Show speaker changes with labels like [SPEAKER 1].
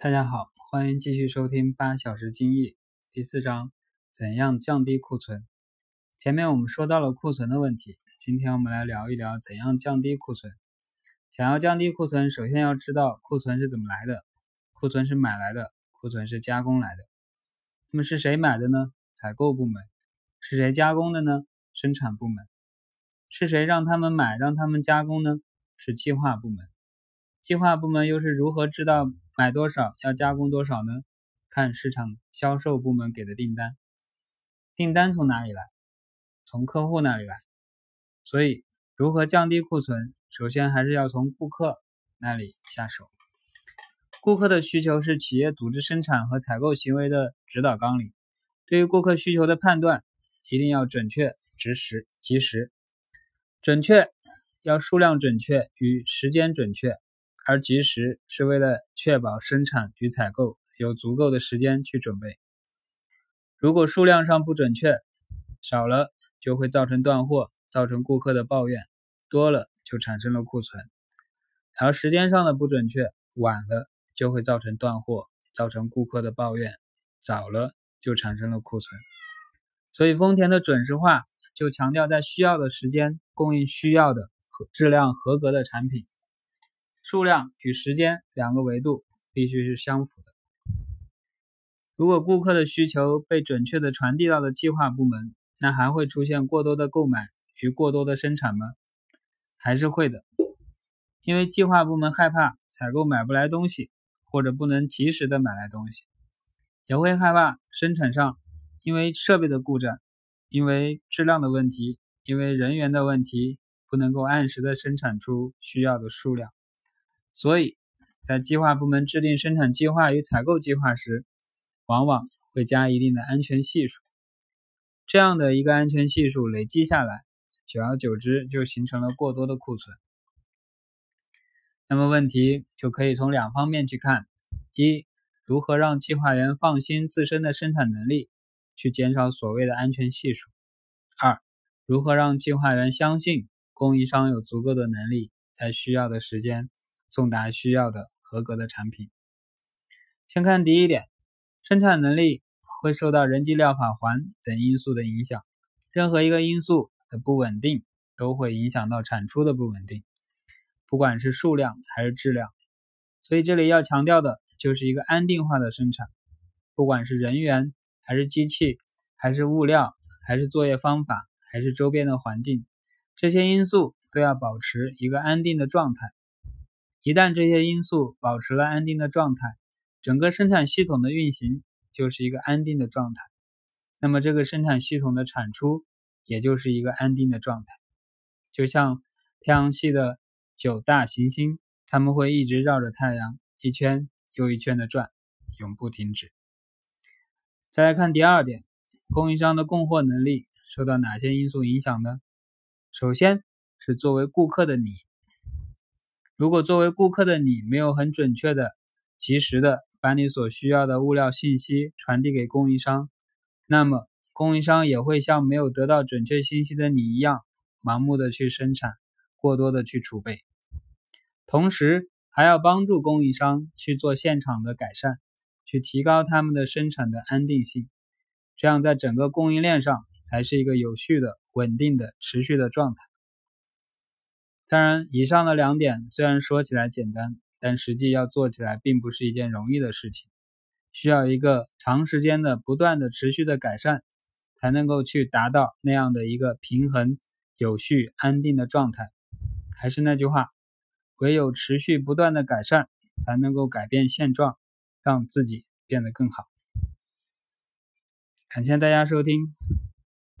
[SPEAKER 1] 大家好，欢迎继续收听八小时精益第四章：怎样降低库存。前面我们说到了库存的问题，今天我们来聊一聊怎样降低库存。想要降低库存，首先要知道库存是怎么来的。库存是买来的，库存是加工来的。那么是谁买的呢？采购部门。是谁加工的呢？生产部门。是谁让他们买、让他们加工呢？是计划部门。计划部门又是如何知道？买多少要加工多少呢？看市场销售部门给的订单。订单从哪里来？从客户那里来。所以，如何降低库存，首先还是要从顾客那里下手。顾客的需求是企业组织生产和采购行为的指导纲领。对于顾客需求的判断，一定要准确、及时、及时。准确要数量准确与时间准确。而及时是为了确保生产与采购有足够的时间去准备。如果数量上不准确，少了就会造成断货，造成顾客的抱怨；多了就产生了库存。而时间上的不准确，晚了就会造成断货，造成顾客的抱怨；早了就产生了库存。所以丰田的准时化就强调在需要的时间供应需要的和质量合格的产品。数量与时间两个维度必须是相符的。如果顾客的需求被准确的传递到了计划部门，那还会出现过多的购买与过多的生产吗？还是会的，因为计划部门害怕采购买不来东西，或者不能及时的买来东西，也会害怕生产上因为设备的故障、因为质量的问题、因为人员的问题，不能够按时的生产出需要的数量。所以，在计划部门制定生产计划与采购计划时，往往会加一定的安全系数。这样的一个安全系数累积下来，久而久之就形成了过多的库存。那么问题就可以从两方面去看：一，如何让计划员放心自身的生产能力，去减少所谓的安全系数；二，如何让计划员相信供应商有足够的能力，在需要的时间。送达需要的合格的产品。先看第一点，生产能力会受到人机料法环等因素的影响。任何一个因素的不稳定，都会影响到产出的不稳定，不管是数量还是质量。所以这里要强调的就是一个安定化的生产，不管是人员还是机器，还是物料，还是作业方法，还是周边的环境，这些因素都要保持一个安定的状态。一旦这些因素保持了安定的状态，整个生产系统的运行就是一个安定的状态，那么这个生产系统的产出也就是一个安定的状态。就像太阳系的九大行星，它们会一直绕着太阳一圈又一圈的转，永不停止。再来看第二点，供应商的供货能力受到哪些因素影响呢？首先是作为顾客的你。如果作为顾客的你没有很准确的、及时的把你所需要的物料信息传递给供应商，那么供应商也会像没有得到准确信息的你一样，盲目的去生产，过多的去储备。同时，还要帮助供应商去做现场的改善，去提高他们的生产的安定性，这样在整个供应链上才是一个有序的、稳定的、持续的状态。当然，以上的两点虽然说起来简单，但实际要做起来并不是一件容易的事情，需要一个长时间的、不断的、持续的改善，才能够去达到那样的一个平衡、有序、安定的状态。还是那句话，唯有持续不断的改善，才能够改变现状，让自己变得更好。感谢大家收听。